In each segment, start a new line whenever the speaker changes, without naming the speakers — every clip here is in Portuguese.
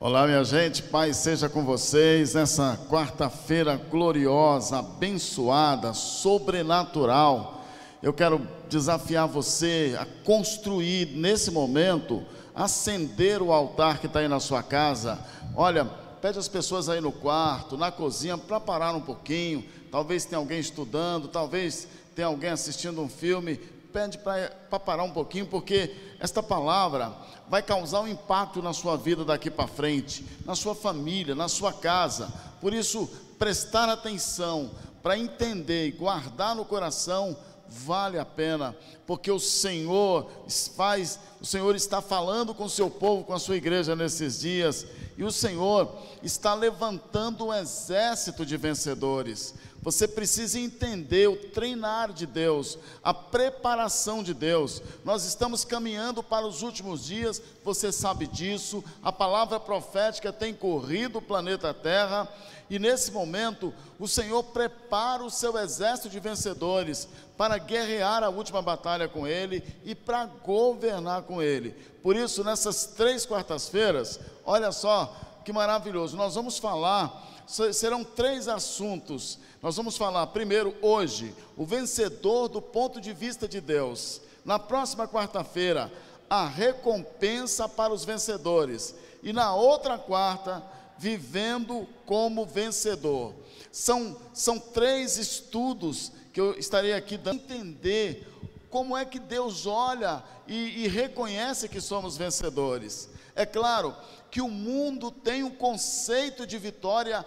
Olá, minha gente, Pai seja com vocês nessa quarta-feira gloriosa, abençoada, sobrenatural. Eu quero desafiar você a construir nesse momento, acender o altar que está aí na sua casa. Olha, pede as pessoas aí no quarto, na cozinha, para parar um pouquinho. Talvez tenha alguém estudando, talvez tenha alguém assistindo um filme. Pede para parar um pouquinho, porque esta palavra vai causar um impacto na sua vida daqui para frente, na sua família, na sua casa. Por isso, prestar atenção para entender e guardar no coração vale a pena, porque o Senhor faz, o Senhor está falando com o seu povo, com a sua igreja nesses dias, e o Senhor está levantando um exército de vencedores. Você precisa entender o treinar de Deus, a preparação de Deus. Nós estamos caminhando para os últimos dias, você sabe disso. A palavra profética tem corrido o planeta Terra, e nesse momento o Senhor prepara o seu exército de vencedores para guerrear a última batalha com Ele e para governar com Ele. Por isso, nessas três quartas-feiras, olha só que maravilhoso, nós vamos falar serão três assuntos. Nós vamos falar primeiro hoje, o vencedor do ponto de vista de Deus. Na próxima quarta-feira, a recompensa para os vencedores. E na outra quarta, vivendo como vencedor. São, são três estudos que eu estarei aqui dando entender como é que Deus olha e, e reconhece que somos vencedores. É claro que o mundo tem um conceito de vitória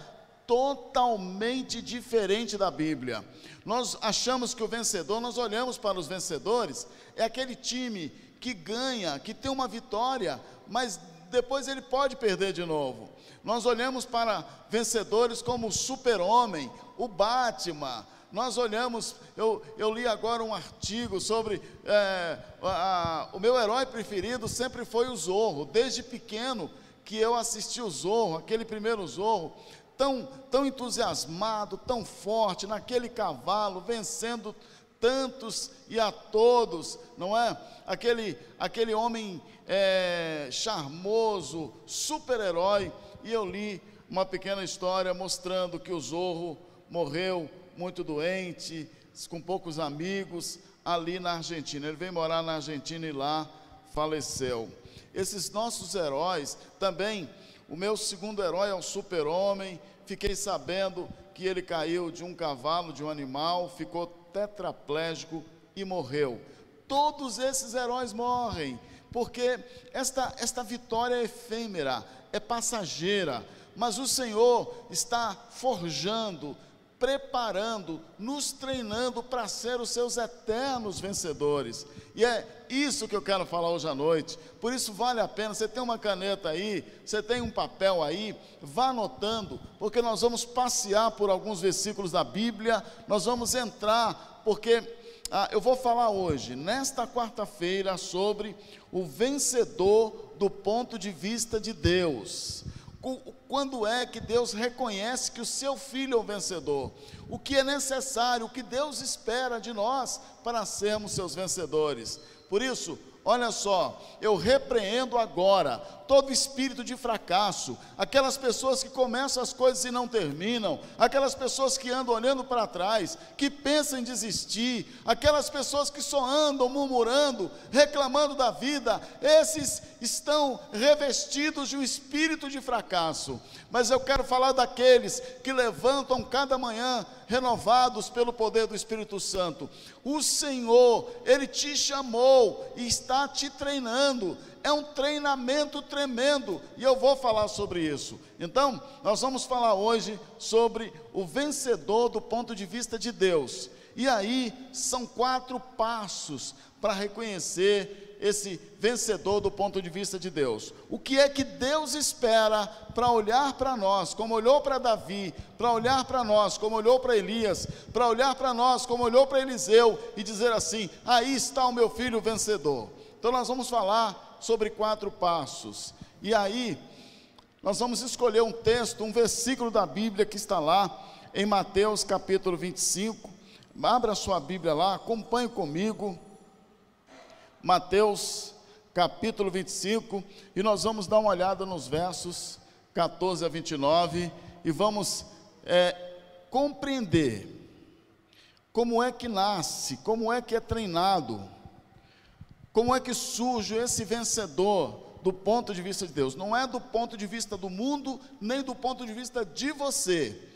totalmente diferente da Bíblia. Nós achamos que o vencedor, nós olhamos para os vencedores, é aquele time que ganha, que tem uma vitória, mas depois ele pode perder de novo. Nós olhamos para vencedores como o Super-Homem, o Batman. Nós olhamos, eu, eu li agora um artigo sobre é, a, a, o meu herói preferido sempre foi o Zorro, desde pequeno que eu assisti o Zorro, aquele primeiro Zorro, tão, tão entusiasmado, tão forte, naquele cavalo, vencendo tantos e a todos, não é? Aquele, aquele homem é, charmoso, super-herói. E eu li uma pequena história mostrando que o Zorro morreu muito doente, com poucos amigos, ali na Argentina. Ele veio morar na Argentina e lá faleceu. Esses nossos heróis também, o meu segundo herói é o super-homem, Fiquei sabendo que ele caiu de um cavalo, de um animal, ficou tetraplégico e morreu. Todos esses heróis morrem, porque esta, esta vitória é efêmera, é passageira, mas o Senhor está forjando, preparando, nos treinando para ser os seus eternos vencedores. E é isso que eu quero falar hoje à noite. Por isso vale a pena, você tem uma caneta aí, você tem um papel aí, vá anotando, porque nós vamos passear por alguns versículos da Bíblia, nós vamos entrar, porque ah, eu vou falar hoje, nesta quarta-feira, sobre o vencedor do ponto de vista de Deus. Quando é que Deus reconhece que o seu filho é o vencedor? O que é necessário, o que Deus espera de nós para sermos seus vencedores? Por isso, olha só, eu repreendo agora todo espírito de fracasso, aquelas pessoas que começam as coisas e não terminam, aquelas pessoas que andam olhando para trás, que pensam em desistir, aquelas pessoas que só andam murmurando, reclamando da vida, esses estão revestidos de um espírito de fracasso. Mas eu quero falar daqueles que levantam cada manhã renovados pelo poder do Espírito Santo. O Senhor, Ele te chamou e está te treinando é um treinamento tremendo e eu vou falar sobre isso. Então, nós vamos falar hoje sobre o vencedor do ponto de vista de Deus. E aí são quatro passos para reconhecer esse vencedor do ponto de vista de Deus. O que é que Deus espera para olhar para nós, como olhou para Davi, para olhar para nós, como olhou para Elias, para olhar para nós, como olhou para Eliseu e dizer assim: aí está o meu filho vencedor. Então nós vamos falar sobre quatro passos. E aí, nós vamos escolher um texto, um versículo da Bíblia que está lá em Mateus capítulo 25. Abra sua Bíblia lá, acompanhe comigo. Mateus capítulo 25, e nós vamos dar uma olhada nos versos 14 a 29, e vamos é, compreender como é que nasce, como é que é treinado, como é que surge esse vencedor do ponto de vista de Deus. Não é do ponto de vista do mundo, nem do ponto de vista de você.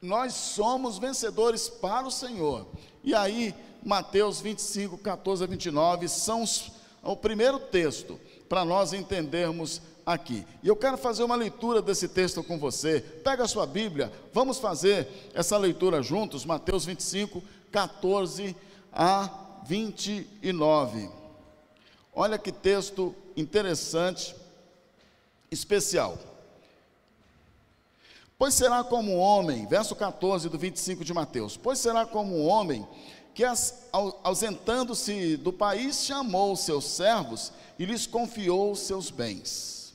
Nós somos vencedores para o Senhor. E aí, Mateus 25, 14 a 29 são os, é o primeiro texto para nós entendermos aqui. E eu quero fazer uma leitura desse texto com você. Pega a sua Bíblia, vamos fazer essa leitura juntos, Mateus 25, 14 a 29. Olha que texto interessante, especial. Pois será como um homem, verso 14 do 25 de Mateus: Pois será como um homem que, ausentando-se do país, chamou seus servos e lhes confiou seus bens.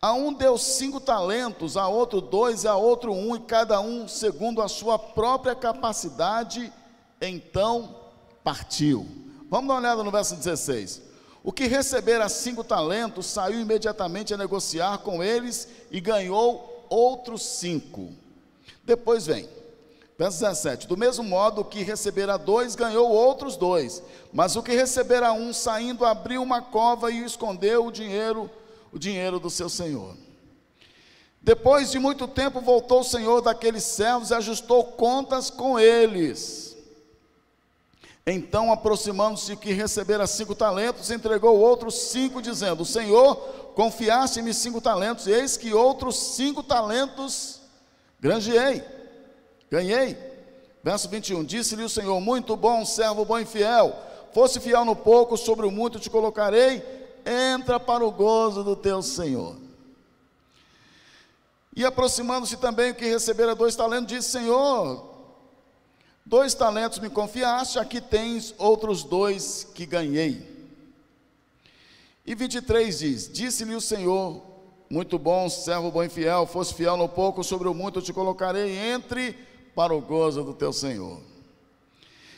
A um deu cinco talentos, a outro dois, a outro um, e cada um segundo a sua própria capacidade, então partiu. Vamos dar uma olhada no verso 16. O que recebera cinco talentos saiu imediatamente a negociar com eles e ganhou outros cinco. Depois vem, verso 17: Do mesmo modo, o que recebera dois ganhou outros dois, mas o que recebera um, saindo, abriu uma cova e escondeu o dinheiro o dinheiro do seu senhor. Depois de muito tempo, voltou o senhor daqueles servos e ajustou contas com eles. Então, aproximando-se o que recebera cinco talentos, entregou outros cinco, dizendo: Senhor, confiaste-me cinco talentos, eis que outros cinco talentos granjeei, ganhei. Verso 21: Disse-lhe o Senhor: Muito bom, servo bom e fiel. Fosse fiel no pouco, sobre o muito te colocarei entra para o gozo do teu Senhor. E aproximando-se também o que recebera dois talentos, disse: Senhor, dois talentos me confiaste, aqui tens outros dois que ganhei. E 23 diz: Disse-lhe o Senhor, muito bom, servo bom e fiel, fosse fiel no pouco, sobre o muito te colocarei, entre para o gozo do teu Senhor.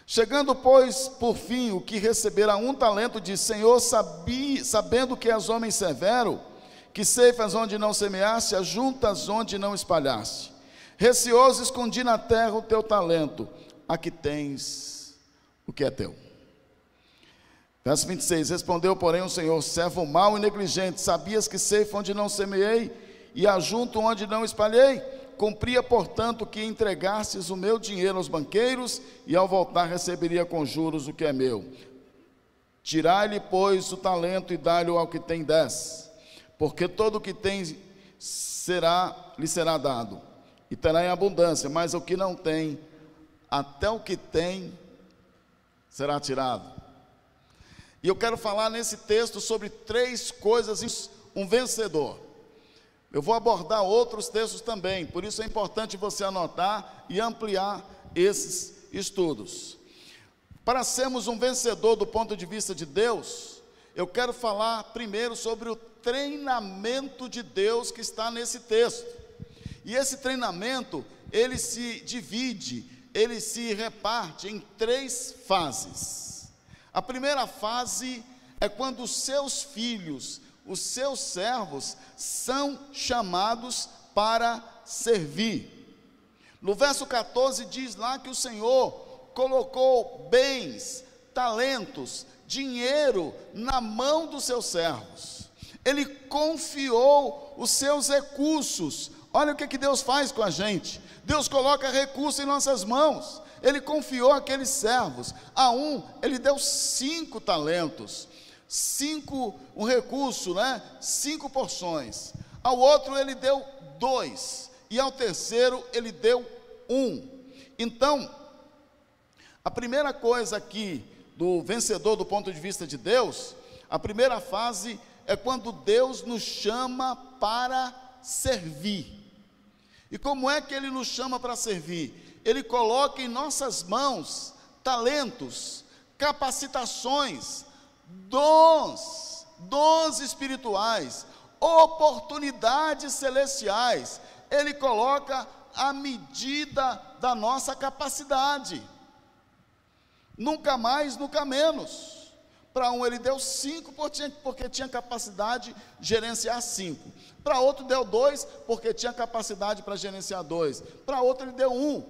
Chegando, pois, por fim, o que recebera um talento, disse: Senhor, sabi, sabendo que és homem severo, que ceifas onde não semeaste, ajuntas onde não espalhaste. Receoso, escondi na terra o teu talento, aqui tens o que é teu. Verso 26: Respondeu, porém, o Senhor: servo mau e negligente, sabias que ceifo onde não semeei e ajunto onde não espalhei? Cumpria, portanto, que entregasses o meu dinheiro aos banqueiros, e ao voltar receberia com juros o que é meu. Tirai-lhe, pois, o talento e dá-lhe ao que tem dez, porque todo o que tem será, lhe será dado, e terá em abundância, mas o que não tem, até o que tem, será tirado. E eu quero falar nesse texto sobre três coisas, um vencedor. Eu vou abordar outros textos também, por isso é importante você anotar e ampliar esses estudos. Para sermos um vencedor do ponto de vista de Deus, eu quero falar primeiro sobre o treinamento de Deus que está nesse texto. E esse treinamento, ele se divide, ele se reparte em três fases. A primeira fase é quando os seus filhos os seus servos são chamados para servir. No verso 14 diz lá que o Senhor colocou bens, talentos, dinheiro na mão dos seus servos. Ele confiou os seus recursos. Olha o que, que Deus faz com a gente. Deus coloca recursos em nossas mãos. Ele confiou aqueles servos. A um, ele deu cinco talentos cinco, um recurso, né? Cinco porções. Ao outro ele deu dois. E ao terceiro ele deu um. Então, a primeira coisa aqui do vencedor do ponto de vista de Deus, a primeira fase é quando Deus nos chama para servir. E como é que ele nos chama para servir? Ele coloca em nossas mãos talentos, capacitações, dons, dons espirituais, oportunidades celestiais. Ele coloca a medida da nossa capacidade. Nunca mais, nunca menos. Para um ele deu cinco porque tinha capacidade de gerenciar cinco. Para outro deu dois porque tinha capacidade para gerenciar dois. Para outro ele deu um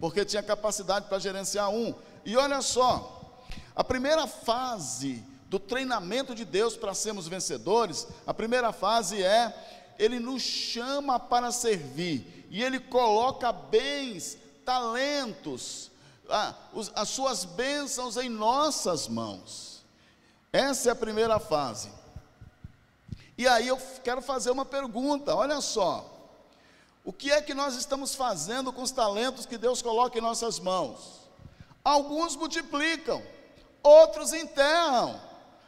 porque tinha capacidade para gerenciar um. E olha só, a primeira fase do treinamento de Deus para sermos vencedores, a primeira fase é ele nos chama para servir e ele coloca bens, talentos, as suas bênçãos em nossas mãos. Essa é a primeira fase. E aí eu quero fazer uma pergunta: olha só, o que é que nós estamos fazendo com os talentos que Deus coloca em nossas mãos? Alguns multiplicam, outros enterram.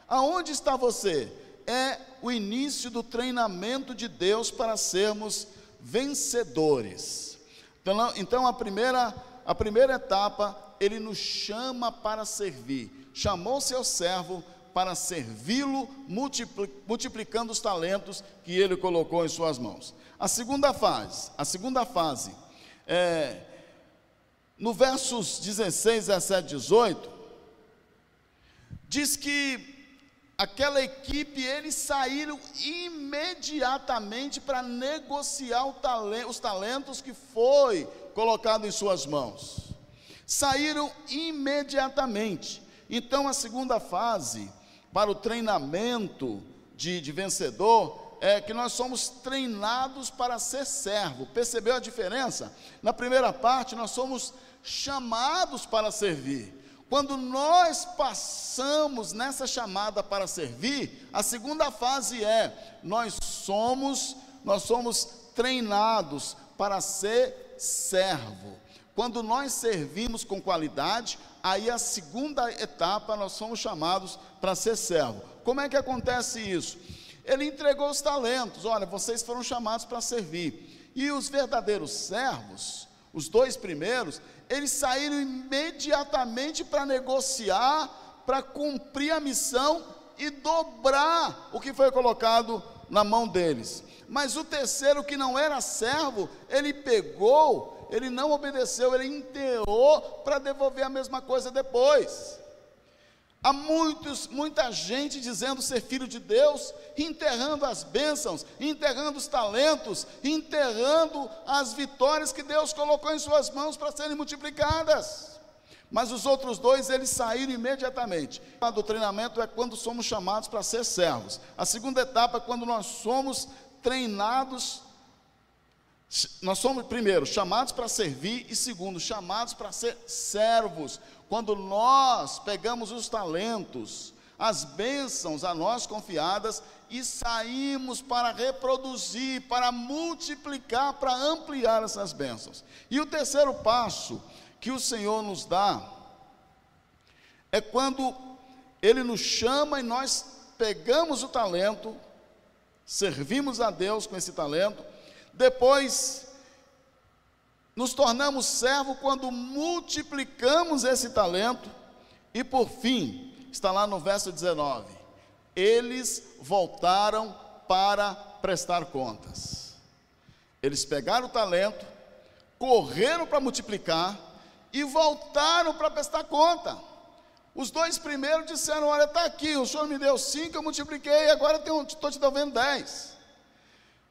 Aonde está você? É o início do treinamento de Deus para sermos vencedores. Então, então a primeira a primeira etapa, ele nos chama para servir. Chamou seu servo para servi-lo, multiplicando os talentos que ele colocou em suas mãos. A segunda fase, a segunda fase, é, no versos 16, 17, 18, diz que aquela equipe, eles saíram imediatamente para negociar os talentos que foi colocado em suas mãos. Saíram imediatamente. Então, a segunda fase, para o treinamento de, de vencedor, é que nós somos treinados para ser servo. Percebeu a diferença? Na primeira parte, nós somos chamados para servir. Quando nós passamos nessa chamada para servir, a segunda fase é nós somos nós somos treinados para ser servo. Quando nós servimos com qualidade, aí a segunda etapa nós somos chamados para ser servo. Como é que acontece isso? Ele entregou os talentos. Olha, vocês foram chamados para servir. E os verdadeiros servos, os dois primeiros, eles saíram imediatamente para negociar, para cumprir a missão e dobrar o que foi colocado na mão deles. Mas o terceiro, que não era servo, ele pegou, ele não obedeceu, ele enterrou para devolver a mesma coisa depois. Há muitos, muita gente dizendo ser filho de Deus, enterrando as bênçãos, enterrando os talentos, enterrando as vitórias que Deus colocou em suas mãos para serem multiplicadas. Mas os outros dois, eles saíram imediatamente. O treinamento é quando somos chamados para ser servos. A segunda etapa é quando nós somos treinados. Nós somos, primeiro, chamados para servir, e segundo, chamados para ser servos. Quando nós pegamos os talentos, as bênçãos a nós confiadas e saímos para reproduzir, para multiplicar, para ampliar essas bênçãos. E o terceiro passo que o Senhor nos dá é quando Ele nos chama e nós pegamos o talento, servimos a Deus com esse talento, depois nos tornamos servo quando multiplicamos esse talento, e por fim, está lá no verso 19: eles voltaram para prestar contas. Eles pegaram o talento, correram para multiplicar e voltaram para prestar conta. Os dois primeiros disseram: Olha, está aqui, o senhor me deu cinco, eu multipliquei, agora estou te devendo dez.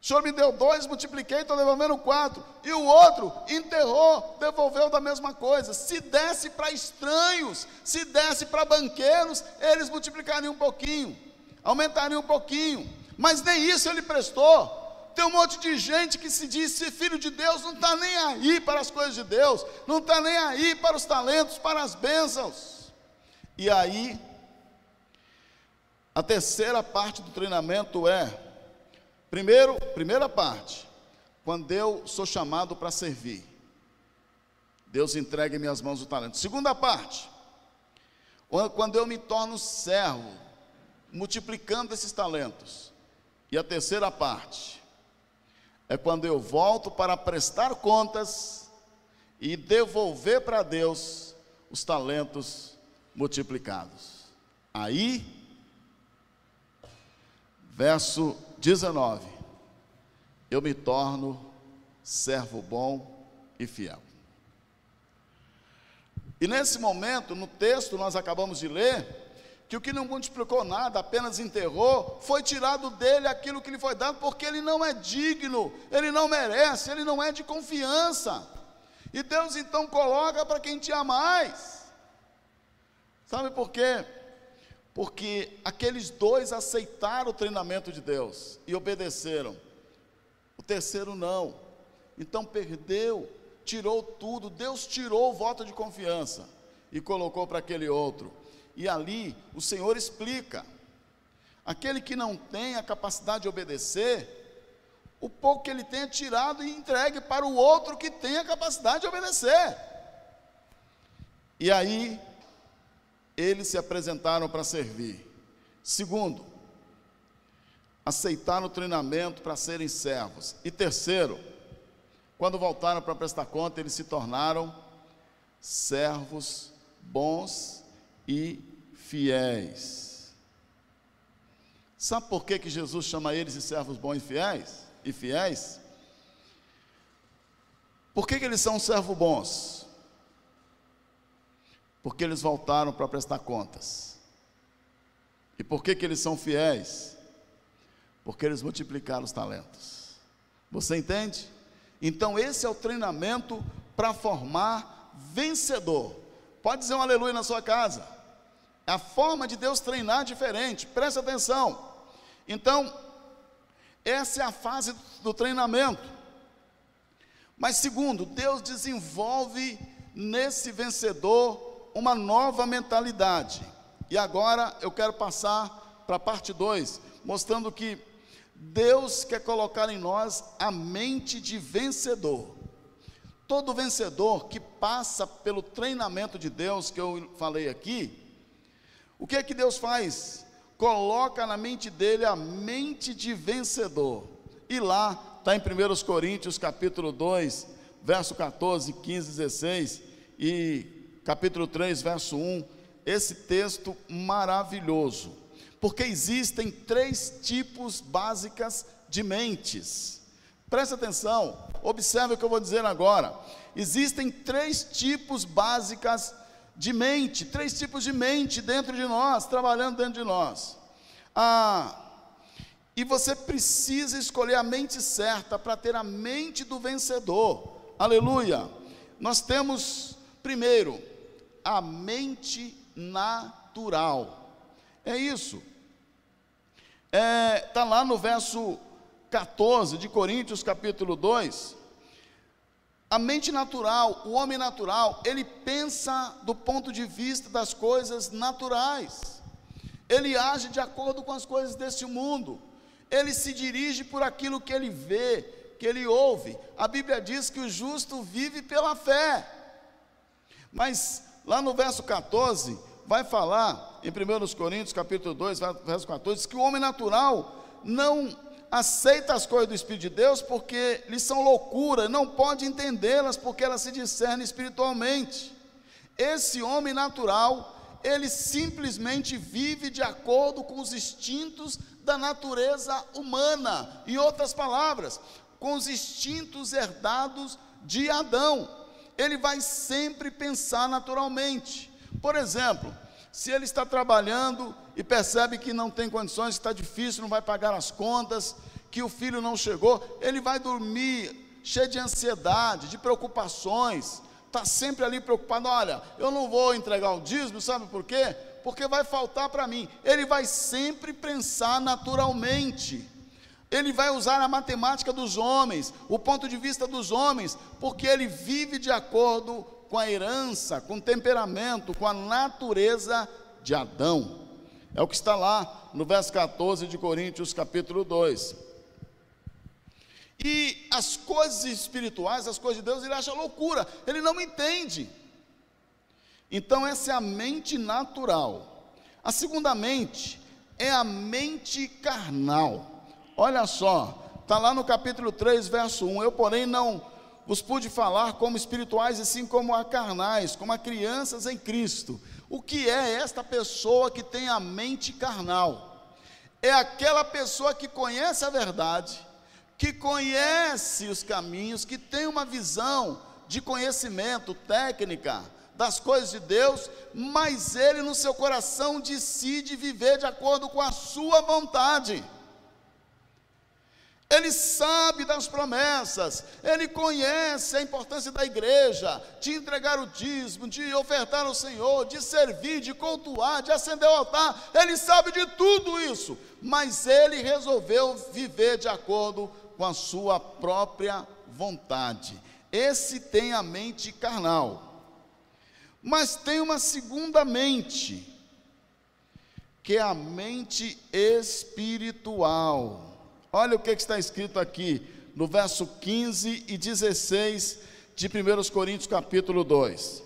O senhor me deu dois, multipliquei, estou devolvendo quatro. E o outro enterrou, devolveu da mesma coisa. Se desse para estranhos, se desse para banqueiros, eles multiplicariam um pouquinho, aumentariam um pouquinho. Mas nem isso ele prestou. Tem um monte de gente que se diz ser filho de Deus, não está nem aí para as coisas de Deus, não está nem aí para os talentos, para as bênçãos. E aí, a terceira parte do treinamento é, primeiro, primeira parte, quando eu sou chamado para servir, Deus entrega em minhas mãos o talento. Segunda parte, quando eu me torno servo, multiplicando esses talentos. E a terceira parte é quando eu volto para prestar contas e devolver para Deus os talentos multiplicados. Aí, verso 19: Eu me torno servo bom e fiel. E nesse momento, no texto nós acabamos de ler, que o que não multiplicou nada, apenas enterrou, foi tirado dele aquilo que lhe foi dado, porque ele não é digno, ele não merece, ele não é de confiança. E Deus então coloca para quem tinha mais. Sabe por quê? Porque aqueles dois aceitaram o treinamento de Deus e obedeceram. O terceiro não. Então perdeu, tirou tudo. Deus tirou o voto de confiança e colocou para aquele outro. E ali o Senhor explica: aquele que não tem a capacidade de obedecer, o pouco que ele tem é tirado e entregue para o outro que tem a capacidade de obedecer. E aí, eles se apresentaram para servir. Segundo, aceitaram o treinamento para serem servos. E terceiro, quando voltaram para prestar conta, eles se tornaram servos bons e fiéis. Sabe por que, que Jesus chama eles de servos bons e fiéis? E fiéis? Por que, que eles são servos bons? Porque eles voltaram para prestar contas. E por que, que eles são fiéis? Porque eles multiplicaram os talentos. Você entende? Então, esse é o treinamento para formar vencedor. Pode dizer um aleluia na sua casa. A forma de Deus treinar é diferente, preste atenção. Então, essa é a fase do treinamento. Mas, segundo, Deus desenvolve nesse vencedor uma nova mentalidade. E agora eu quero passar para a parte 2, mostrando que Deus quer colocar em nós a mente de vencedor. Todo vencedor que passa pelo treinamento de Deus que eu falei aqui, o que é que Deus faz? Coloca na mente dele a mente de vencedor. E lá está em 1 Coríntios capítulo 2, verso 14, 15, 16 e capítulo 3, verso 1, esse texto maravilhoso. Porque existem três tipos básicas de mentes. Preste atenção, observe o que eu vou dizer agora. Existem três tipos básicas de mente, três tipos de mente dentro de nós, trabalhando dentro de nós. Ah, e você precisa escolher a mente certa para ter a mente do vencedor. Aleluia. Nós temos, primeiro, a mente natural. É isso. Está é, tá lá no verso 14 de Coríntios, capítulo 2, a mente natural, o homem natural, ele pensa do ponto de vista das coisas naturais, ele age de acordo com as coisas deste mundo, ele se dirige por aquilo que ele vê, que ele ouve. A Bíblia diz que o justo vive pela fé, mas lá no verso 14, vai falar, em 1 Coríntios, capítulo 2, verso 14, que o homem natural não aceita as coisas do Espírito de Deus porque lhes são loucura, não pode entendê-las porque elas se discernem espiritualmente. Esse homem natural, ele simplesmente vive de acordo com os instintos da natureza humana. Em outras palavras, com os instintos herdados de Adão. Ele vai sempre pensar naturalmente. Por exemplo, se ele está trabalhando e percebe que não tem condições, está difícil, não vai pagar as contas, que o filho não chegou, ele vai dormir cheio de ansiedade, de preocupações, está sempre ali preocupado. Olha, eu não vou entregar o dízimo, sabe por quê? Porque vai faltar para mim. Ele vai sempre pensar naturalmente. Ele vai usar a matemática dos homens, o ponto de vista dos homens, porque ele vive de acordo com a herança, com o temperamento, com a natureza de Adão. É o que está lá no verso 14 de Coríntios, capítulo 2. E as coisas espirituais, as coisas de Deus, ele acha loucura, ele não entende. Então, essa é a mente natural. A segunda mente é a mente carnal. Olha só, está lá no capítulo 3, verso 1. Eu, porém, não vos pude falar como espirituais, e sim como a carnais, como a crianças em Cristo. O que é esta pessoa que tem a mente carnal? É aquela pessoa que conhece a verdade, que conhece os caminhos, que tem uma visão de conhecimento, técnica, das coisas de Deus, mas ele no seu coração decide viver de acordo com a sua vontade. Ele sabe das promessas, ele conhece a importância da igreja, de entregar o dízimo, de ofertar ao Senhor, de servir, de cultuar, de acender o altar. Ele sabe de tudo isso, mas ele resolveu viver de acordo com a sua própria vontade. Esse tem a mente carnal. Mas tem uma segunda mente, que é a mente espiritual. Olha o que está escrito aqui no verso 15 e 16 de 1 Coríntios capítulo 2.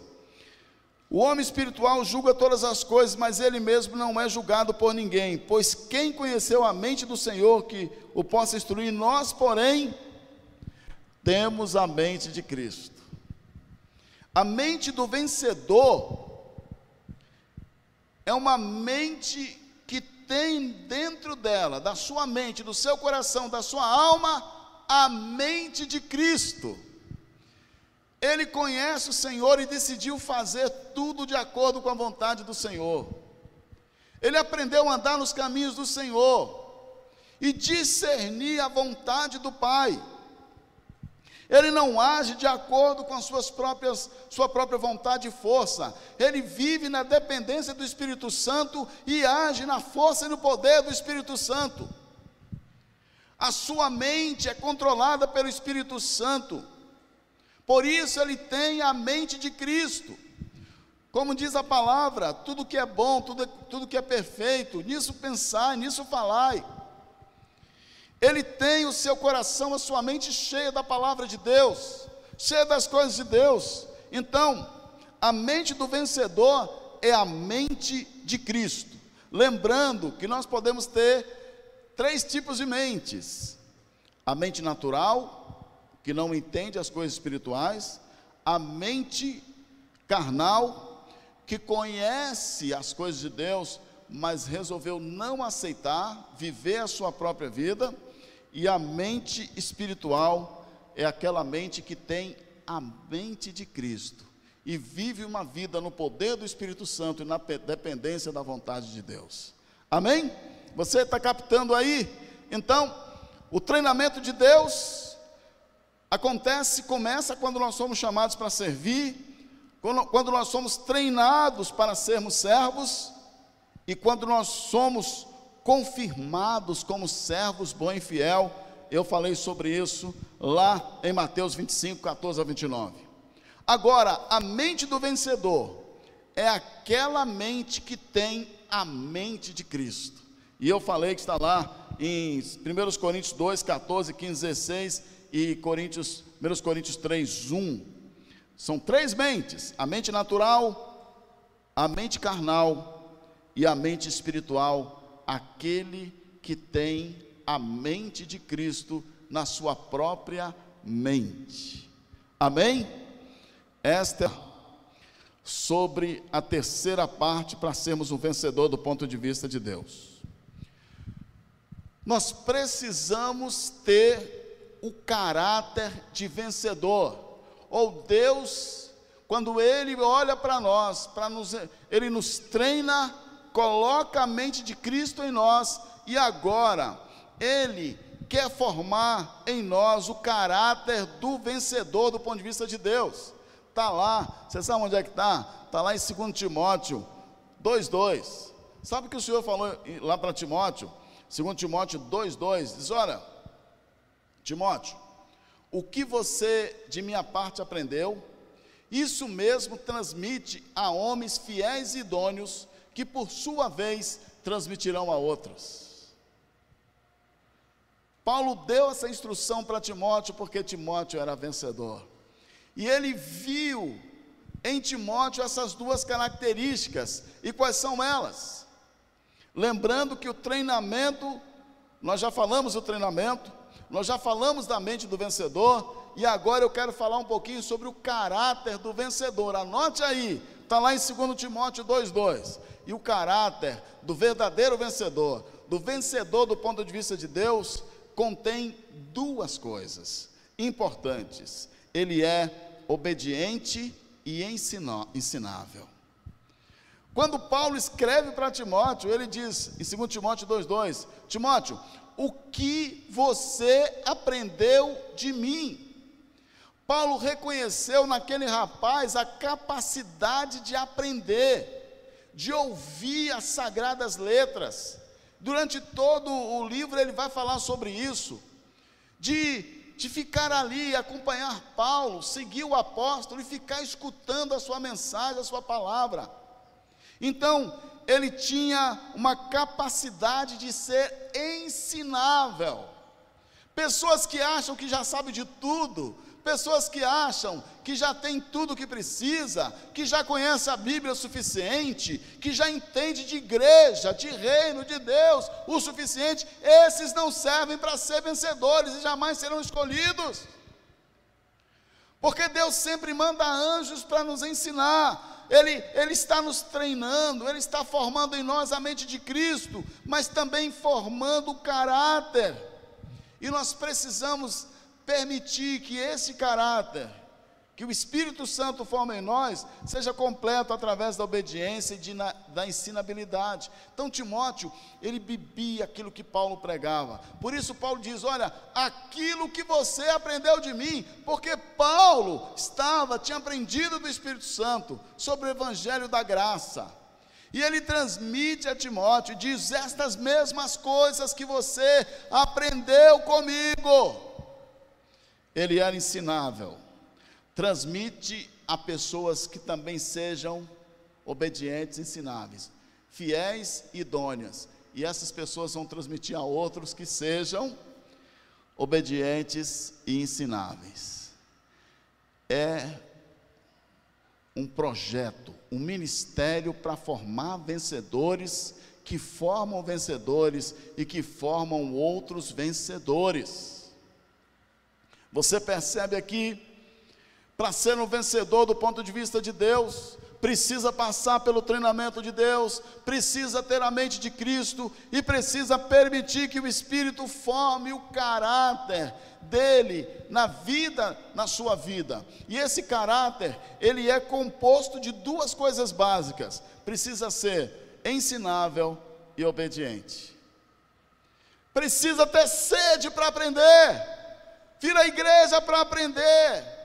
O homem espiritual julga todas as coisas, mas ele mesmo não é julgado por ninguém, pois quem conheceu a mente do Senhor que o possa instruir, nós, porém, temos a mente de Cristo. A mente do vencedor é uma mente tem dentro dela, da sua mente, do seu coração, da sua alma, a mente de Cristo. Ele conhece o Senhor e decidiu fazer tudo de acordo com a vontade do Senhor. Ele aprendeu a andar nos caminhos do Senhor e discernir a vontade do Pai. Ele não age de acordo com as suas próprias, sua própria vontade e força. Ele vive na dependência do Espírito Santo e age na força e no poder do Espírito Santo. A sua mente é controlada pelo Espírito Santo. Por isso ele tem a mente de Cristo. Como diz a palavra, tudo que é bom, tudo, tudo que é perfeito, nisso pensai, nisso falai. Ele tem o seu coração, a sua mente cheia da palavra de Deus, cheia das coisas de Deus. Então, a mente do vencedor é a mente de Cristo. Lembrando que nós podemos ter três tipos de mentes: a mente natural, que não entende as coisas espirituais, a mente carnal, que conhece as coisas de Deus, mas resolveu não aceitar, viver a sua própria vida e a mente espiritual é aquela mente que tem a mente de Cristo e vive uma vida no poder do Espírito Santo e na dependência da vontade de Deus. Amém? Você está captando aí? Então, o treinamento de Deus acontece, começa quando nós somos chamados para servir, quando, quando nós somos treinados para sermos servos e quando nós somos confirmados como servos bom e fiel. Eu falei sobre isso lá em Mateus 25, 14 a 29. Agora, a mente do vencedor é aquela mente que tem a mente de Cristo. E eu falei que está lá em 1 Coríntios 2, 14, 15, 16 e Coríntios, 1 Coríntios 3, 1. São três mentes: a mente natural, a mente carnal e a mente espiritual aquele que tem a mente de Cristo na sua própria mente. Amém? Esta é sobre a terceira parte para sermos um vencedor do ponto de vista de Deus. Nós precisamos ter o caráter de vencedor. Ou Deus, quando Ele olha para nós, para nos, Ele nos treina coloca a mente de Cristo em nós e agora Ele quer formar em nós o caráter do vencedor do ponto de vista de Deus. Está lá, você sabe onde é que está? Está lá em 2 Timóteo 2,2. Sabe o que o Senhor falou lá para Timóteo? 2 Timóteo 2,2 diz: Olha, Timóteo, o que você de minha parte aprendeu, isso mesmo transmite a homens fiéis e idôneos que por sua vez transmitirão a outros. Paulo deu essa instrução para Timóteo porque Timóteo era vencedor. E ele viu em Timóteo essas duas características. E quais são elas? Lembrando que o treinamento, nós já falamos do treinamento, nós já falamos da mente do vencedor, e agora eu quero falar um pouquinho sobre o caráter do vencedor. Anote aí, está lá em 2 Timóteo 2,2 e o caráter do verdadeiro vencedor, do vencedor do ponto de vista de Deus, contém duas coisas importantes. Ele é obediente e ensinável. Quando Paulo escreve para Timóteo, ele diz, em 2 Timóteo 2,2: Timóteo, o que você aprendeu de mim? Paulo reconheceu naquele rapaz a capacidade de aprender, de ouvir as sagradas letras. Durante todo o livro ele vai falar sobre isso, de, de ficar ali, acompanhar Paulo, seguir o apóstolo e ficar escutando a sua mensagem, a sua palavra. Então, ele tinha uma capacidade de ser ensinável. Pessoas que acham que já sabem de tudo, pessoas que acham que já tem tudo o que precisa, que já conhece a Bíblia o suficiente, que já entende de igreja, de reino de Deus o suficiente, esses não servem para ser vencedores e jamais serão escolhidos. Porque Deus sempre manda anjos para nos ensinar, ele, ele está nos treinando, Ele está formando em nós a mente de Cristo, mas também formando o caráter. E nós precisamos permitir que esse caráter que o Espírito Santo forma em nós seja completo através da obediência e de, na, da ensinabilidade. Então, Timóteo, ele bebia aquilo que Paulo pregava. Por isso, Paulo diz: Olha, aquilo que você aprendeu de mim, porque Paulo estava, tinha aprendido do Espírito Santo sobre o Evangelho da graça. E ele transmite a Timóteo, diz: Estas mesmas coisas que você aprendeu comigo. Ele era ensinável transmite a pessoas que também sejam obedientes, ensináveis, fiéis e idôneas. E essas pessoas vão transmitir a outros que sejam obedientes e ensináveis. É um projeto, um ministério para formar vencedores que formam vencedores e que formam outros vencedores. Você percebe aqui para ser um vencedor do ponto de vista de Deus, precisa passar pelo treinamento de Deus, precisa ter a mente de Cristo e precisa permitir que o Espírito forme o caráter dele na vida, na sua vida. E esse caráter, ele é composto de duas coisas básicas: precisa ser ensinável e obediente. Precisa ter sede para aprender, vir à igreja para aprender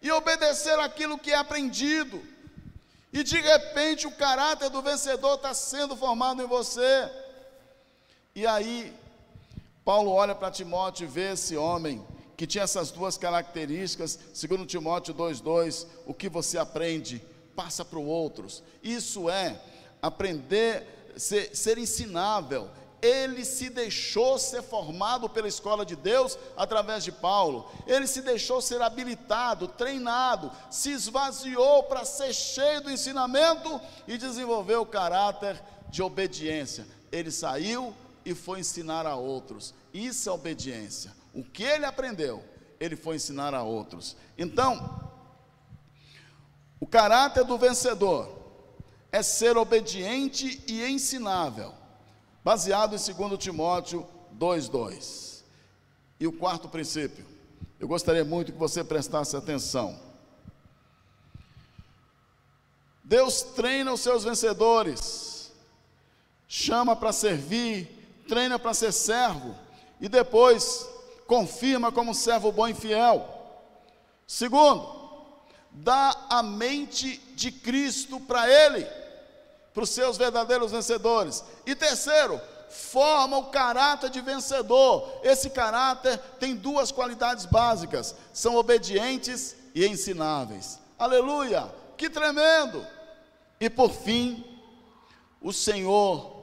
e obedecer aquilo que é aprendido. E de repente o caráter do vencedor está sendo formado em você. E aí, Paulo olha para Timóteo e vê esse homem que tinha essas duas características, segundo Timóteo 2,2, o que você aprende, passa para os outros. Isso é aprender, ser, ser ensinável, ele se deixou ser formado pela escola de Deus através de Paulo, ele se deixou ser habilitado, treinado, se esvaziou para ser cheio do ensinamento e desenvolveu o caráter de obediência. Ele saiu e foi ensinar a outros. Isso é obediência. O que ele aprendeu, ele foi ensinar a outros. Então, o caráter do vencedor é ser obediente e ensinável baseado em 2 Timóteo 2,2. E o quarto princípio, eu gostaria muito que você prestasse atenção. Deus treina os seus vencedores, chama para servir, treina para ser servo, e depois confirma como servo bom e fiel. Segundo, dá a mente de Cristo para ele para os seus verdadeiros vencedores. E terceiro, forma o caráter de vencedor. Esse caráter tem duas qualidades básicas: são obedientes e ensináveis. Aleluia! Que tremendo! E por fim, o Senhor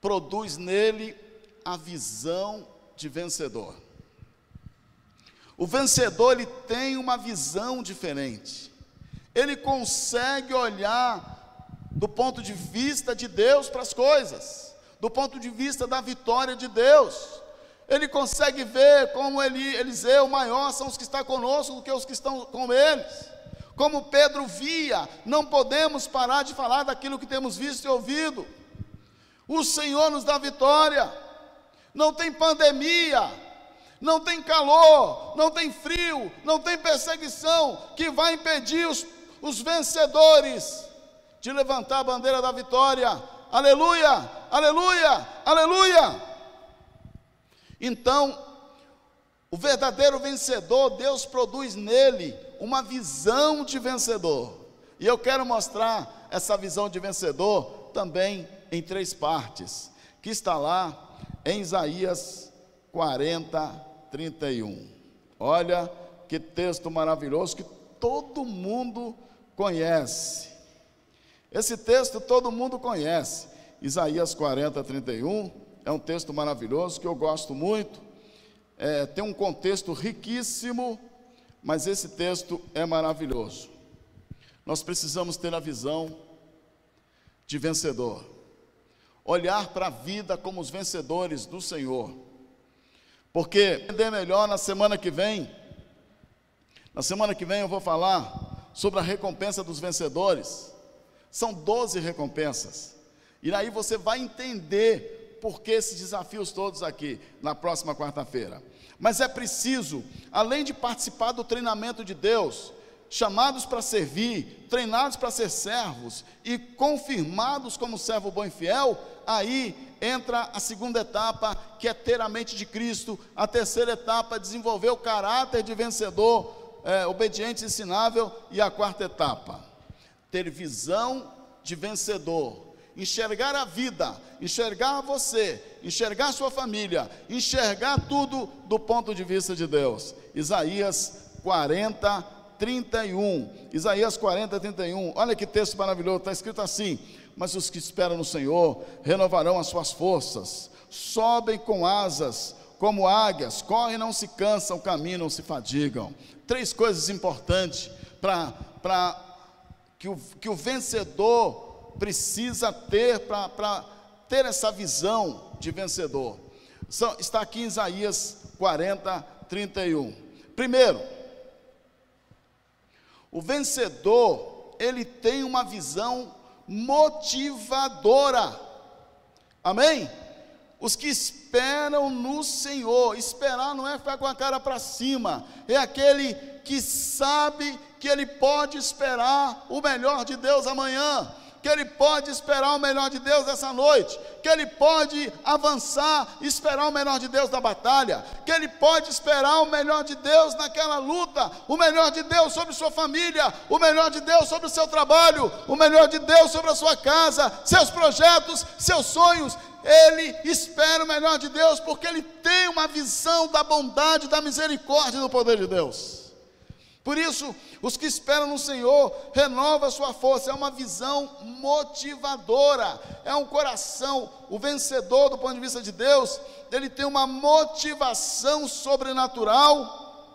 produz nele a visão de vencedor. O vencedor ele tem uma visão diferente. Ele consegue olhar do ponto de vista de Deus para as coisas, do ponto de vista da vitória de Deus. Ele consegue ver como ele, Eliseu maior são os que estão conosco do que os que estão com eles. Como Pedro via, não podemos parar de falar daquilo que temos visto e ouvido. O Senhor nos dá vitória. Não tem pandemia, não tem calor, não tem frio, não tem perseguição que vai impedir os, os vencedores de levantar a bandeira da vitória. Aleluia, aleluia, aleluia. Então, o verdadeiro vencedor, Deus produz nele uma visão de vencedor. E eu quero mostrar essa visão de vencedor também em três partes, que está lá em Isaías 40, 31. Olha que texto maravilhoso que todo mundo conhece. Esse texto todo mundo conhece. Isaías 40, 31 é um texto maravilhoso que eu gosto muito. É, tem um contexto riquíssimo, mas esse texto é maravilhoso. Nós precisamos ter a visão de vencedor, olhar para a vida como os vencedores do Senhor, porque entender melhor na semana que vem. Na semana que vem eu vou falar sobre a recompensa dos vencedores. São 12 recompensas. E aí você vai entender por que esses desafios todos aqui na próxima quarta-feira. Mas é preciso, além de participar do treinamento de Deus, chamados para servir, treinados para ser servos e confirmados como servo bom e fiel, aí entra a segunda etapa, que é ter a mente de Cristo, a terceira etapa, desenvolver o caráter de vencedor, é, obediente e ensinável, e a quarta etapa, ter visão de vencedor, enxergar a vida, enxergar você, enxergar sua família, enxergar tudo do ponto de vista de Deus. Isaías 40, 31. Isaías 40, 31. Olha que texto maravilhoso, está escrito assim: Mas os que esperam no Senhor renovarão as suas forças, sobem com asas como águias, correm não se cansam, caminham, não se fadigam. Três coisas importantes para que o, que o vencedor precisa ter para ter essa visão de vencedor. São, está aqui em Isaías 40, 31. Primeiro, o vencedor, ele tem uma visão motivadora. Amém? Os que esperam no Senhor, esperar não é ficar com a cara para cima, é aquele que sabe que ele pode esperar o melhor de Deus amanhã que ele pode esperar o melhor de Deus essa noite, que ele pode avançar esperar o melhor de Deus na batalha, que ele pode esperar o melhor de Deus naquela luta, o melhor de Deus sobre sua família, o melhor de Deus sobre o seu trabalho, o melhor de Deus sobre a sua casa, seus projetos, seus sonhos. Ele espera o melhor de Deus porque ele tem uma visão da bondade, da misericórdia e do poder de Deus. Por isso, os que esperam no Senhor renova sua força, é uma visão motivadora, é um coração, o vencedor do ponto de vista de Deus, ele tem uma motivação sobrenatural,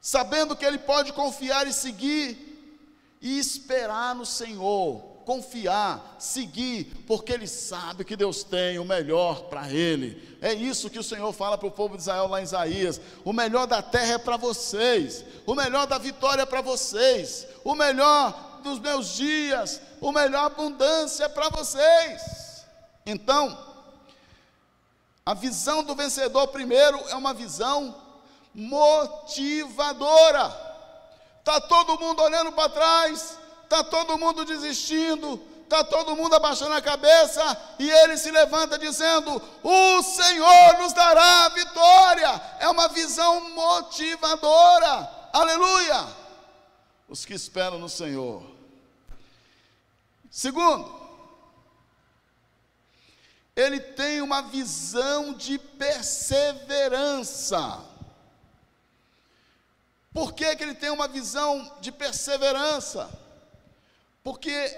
sabendo que ele pode confiar e seguir e esperar no Senhor confiar, seguir, porque ele sabe que Deus tem o melhor para ele. É isso que o Senhor fala para o povo de Israel lá em Isaías: o melhor da terra é para vocês, o melhor da vitória é para vocês, o melhor dos meus dias, o melhor abundância é para vocês. Então, a visão do vencedor, primeiro, é uma visão motivadora. Está todo mundo olhando para trás, está todo mundo desistindo, está todo mundo abaixando a cabeça, e ele se levanta dizendo: O Senhor nos dará a vitória. É uma visão motivadora. Aleluia! Os que esperam no Senhor. Segundo, ele tem uma visão de perseverança. Por que, que ele tem uma visão de perseverança? Porque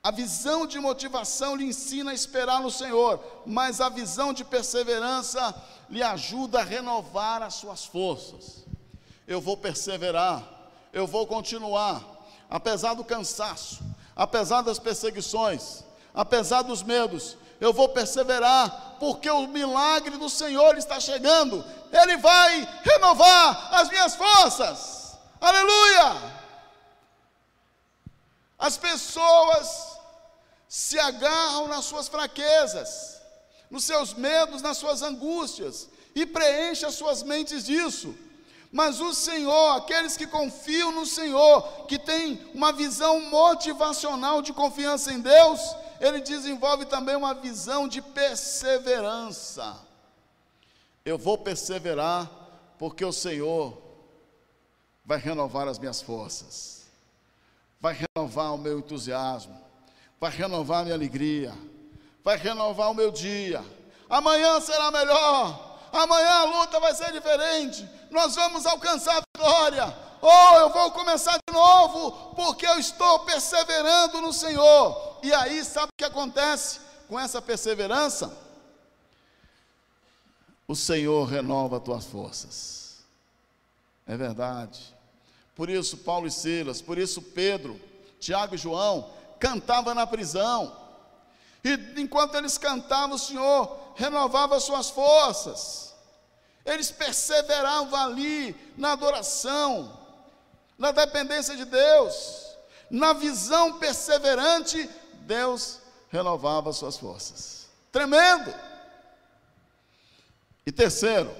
a visão de motivação lhe ensina a esperar no Senhor, mas a visão de perseverança lhe ajuda a renovar as suas forças. Eu vou perseverar, eu vou continuar, apesar do cansaço, apesar das perseguições, apesar dos medos, eu vou perseverar, porque o milagre do Senhor está chegando, Ele vai renovar as minhas forças. Aleluia! As pessoas se agarram nas suas fraquezas, nos seus medos, nas suas angústias, e preencha suas mentes disso. Mas o Senhor, aqueles que confiam no Senhor, que têm uma visão motivacional de confiança em Deus, ele desenvolve também uma visão de perseverança. Eu vou perseverar porque o Senhor vai renovar as minhas forças, renovar o meu entusiasmo, vai renovar a minha alegria, vai renovar o meu dia. Amanhã será melhor, amanhã a luta vai ser diferente, nós vamos alcançar a vitória. Oh, eu vou começar de novo, porque eu estou perseverando no Senhor. E aí, sabe o que acontece com essa perseverança? O Senhor renova as tuas forças. É verdade. Por isso, Paulo e Silas, por isso, Pedro, Tiago e João cantavam na prisão. E enquanto eles cantavam, o Senhor renovava suas forças. Eles perseveravam ali na adoração, na dependência de Deus, na visão perseverante, Deus renovava suas forças. Tremendo! E terceiro,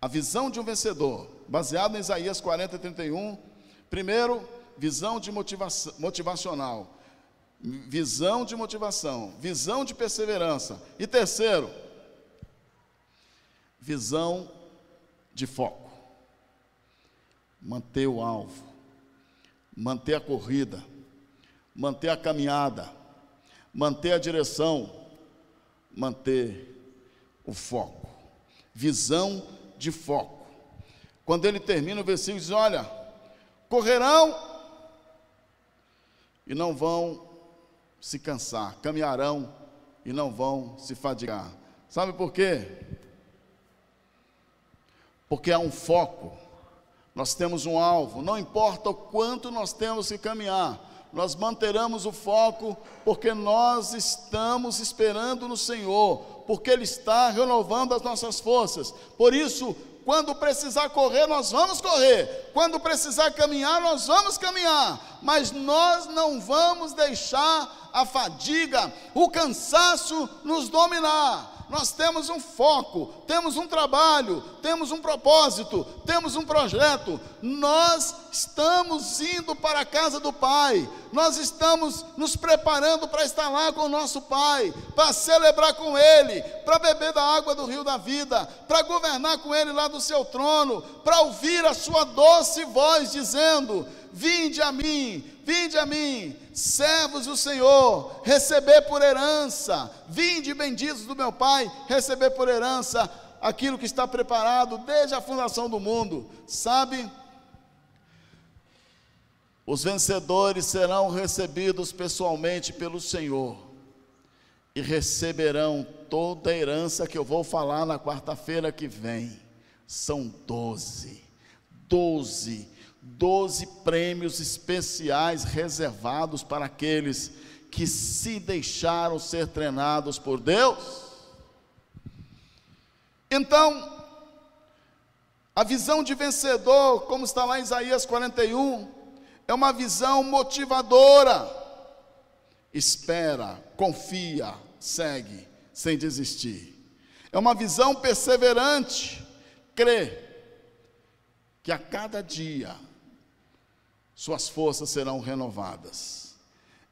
a visão de um vencedor, baseado em Isaías 40, 31. Primeiro, visão de motivação, motivacional. Visão de motivação, visão de perseverança. E terceiro, visão de foco. Manter o alvo, manter a corrida, manter a caminhada, manter a direção, manter o foco. Visão de foco. Quando ele termina o versículo, diz: Olha, correrão e não vão se cansar, caminharão e não vão se fadigar. Sabe por quê? Porque há um foco, nós temos um alvo, não importa o quanto nós temos que caminhar, nós manteremos o foco, porque nós estamos esperando no Senhor, porque Ele está renovando as nossas forças. Por isso, quando precisar correr, nós vamos correr. Quando precisar caminhar, nós vamos caminhar. Mas nós não vamos deixar a fadiga, o cansaço nos dominar nós temos um foco, temos um trabalho, temos um propósito, temos um projeto. Nós estamos indo para a casa do Pai, nós estamos nos preparando para estar lá com o nosso Pai, para celebrar com Ele, para beber da água do rio da vida, para governar com Ele lá do seu trono, para ouvir a Sua doce voz dizendo: Vinde a mim, vinde a mim, servos do Senhor, receber por herança, vinde benditos do meu Pai, receber por herança aquilo que está preparado desde a fundação do mundo. Sabe? Os vencedores serão recebidos pessoalmente pelo Senhor e receberão toda a herança que eu vou falar na quarta-feira que vem. São doze, doze doze prêmios especiais reservados para aqueles que se deixaram ser treinados por Deus. Então, a visão de vencedor, como está lá em Isaías 41, é uma visão motivadora. Espera, confia, segue, sem desistir. É uma visão perseverante, crê que a cada dia suas forças serão renovadas.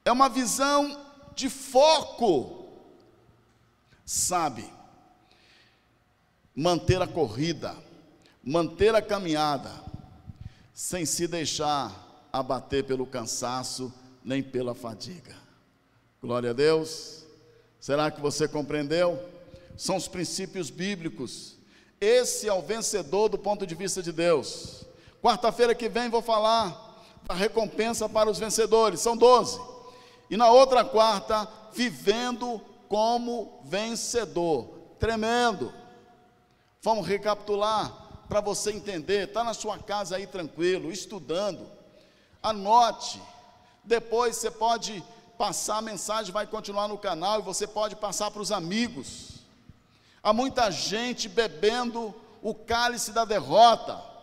É uma visão de foco, sabe? Manter a corrida, manter a caminhada, sem se deixar abater pelo cansaço nem pela fadiga. Glória a Deus. Será que você compreendeu? São os princípios bíblicos. Esse é o vencedor do ponto de vista de Deus. Quarta-feira que vem vou falar a recompensa para os vencedores, são doze. E na outra quarta, vivendo como vencedor. Tremendo. Vamos recapitular para você entender. Está na sua casa aí tranquilo, estudando. Anote. Depois você pode passar a mensagem, vai continuar no canal e você pode passar para os amigos. Há muita gente bebendo o cálice da derrota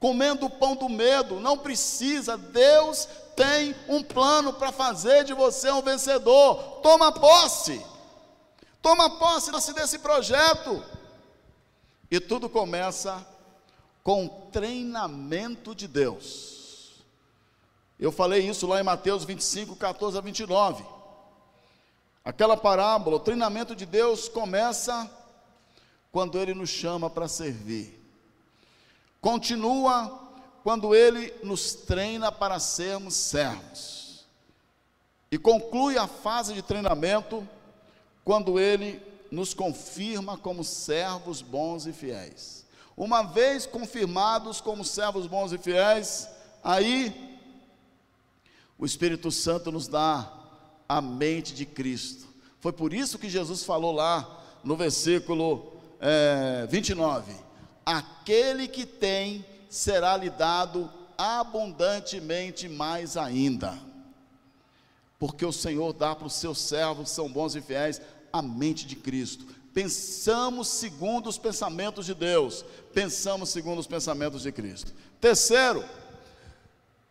comendo o pão do medo, não precisa, Deus tem um plano para fazer de você um vencedor. Toma posse, toma posse desse projeto. E tudo começa com treinamento de Deus. Eu falei isso lá em Mateus 25, 14 a 29. Aquela parábola, o treinamento de Deus começa quando Ele nos chama para servir. Continua quando Ele nos treina para sermos servos. E conclui a fase de treinamento quando Ele nos confirma como servos bons e fiéis. Uma vez confirmados como servos bons e fiéis, aí o Espírito Santo nos dá a mente de Cristo. Foi por isso que Jesus falou lá no versículo é, 29: Aquele que tem será lhe dado abundantemente mais ainda. Porque o Senhor dá para os seus servos que são bons e fiéis a mente de Cristo. Pensamos segundo os pensamentos de Deus, pensamos segundo os pensamentos de Cristo. Terceiro,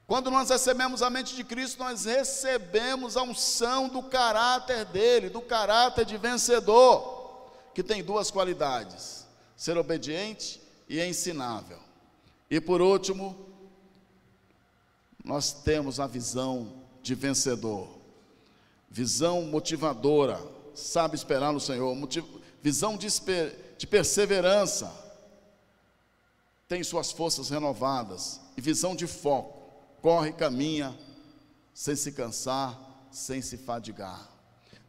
quando nós recebemos a mente de Cristo, nós recebemos a unção do caráter dele, do caráter de vencedor, que tem duas qualidades: ser obediente e ensinável. E por último, nós temos a visão de vencedor, visão motivadora, sabe esperar no Senhor, visão de, de perseverança, tem suas forças renovadas, e visão de foco, corre caminha, sem se cansar, sem se fadigar.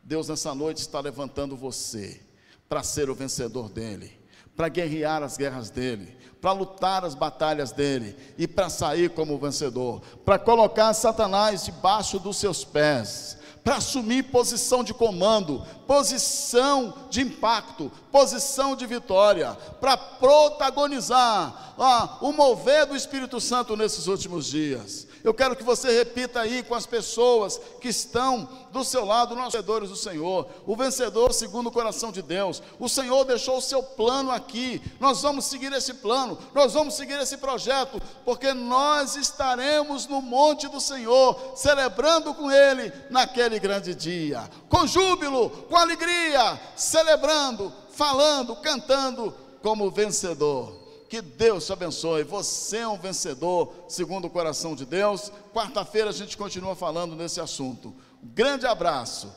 Deus nessa noite está levantando você para ser o vencedor dele, para guerrear as guerras dele, para lutar as batalhas dele e para sair como vencedor, para colocar Satanás debaixo dos seus pés para assumir posição de comando, posição de impacto, posição de vitória, para protagonizar o mover do Espírito Santo nesses últimos dias. Eu quero que você repita aí com as pessoas que estão do seu lado, nós vencedores do Senhor, o vencedor segundo o coração de Deus. O Senhor deixou o seu plano aqui. Nós vamos seguir esse plano, nós vamos seguir esse projeto, porque nós estaremos no monte do Senhor, celebrando com Ele naquele grande dia, com júbilo, com alegria, celebrando, falando, cantando como vencedor. Que Deus te abençoe. Você é um vencedor, segundo o coração de Deus. Quarta-feira a gente continua falando nesse assunto. Grande abraço.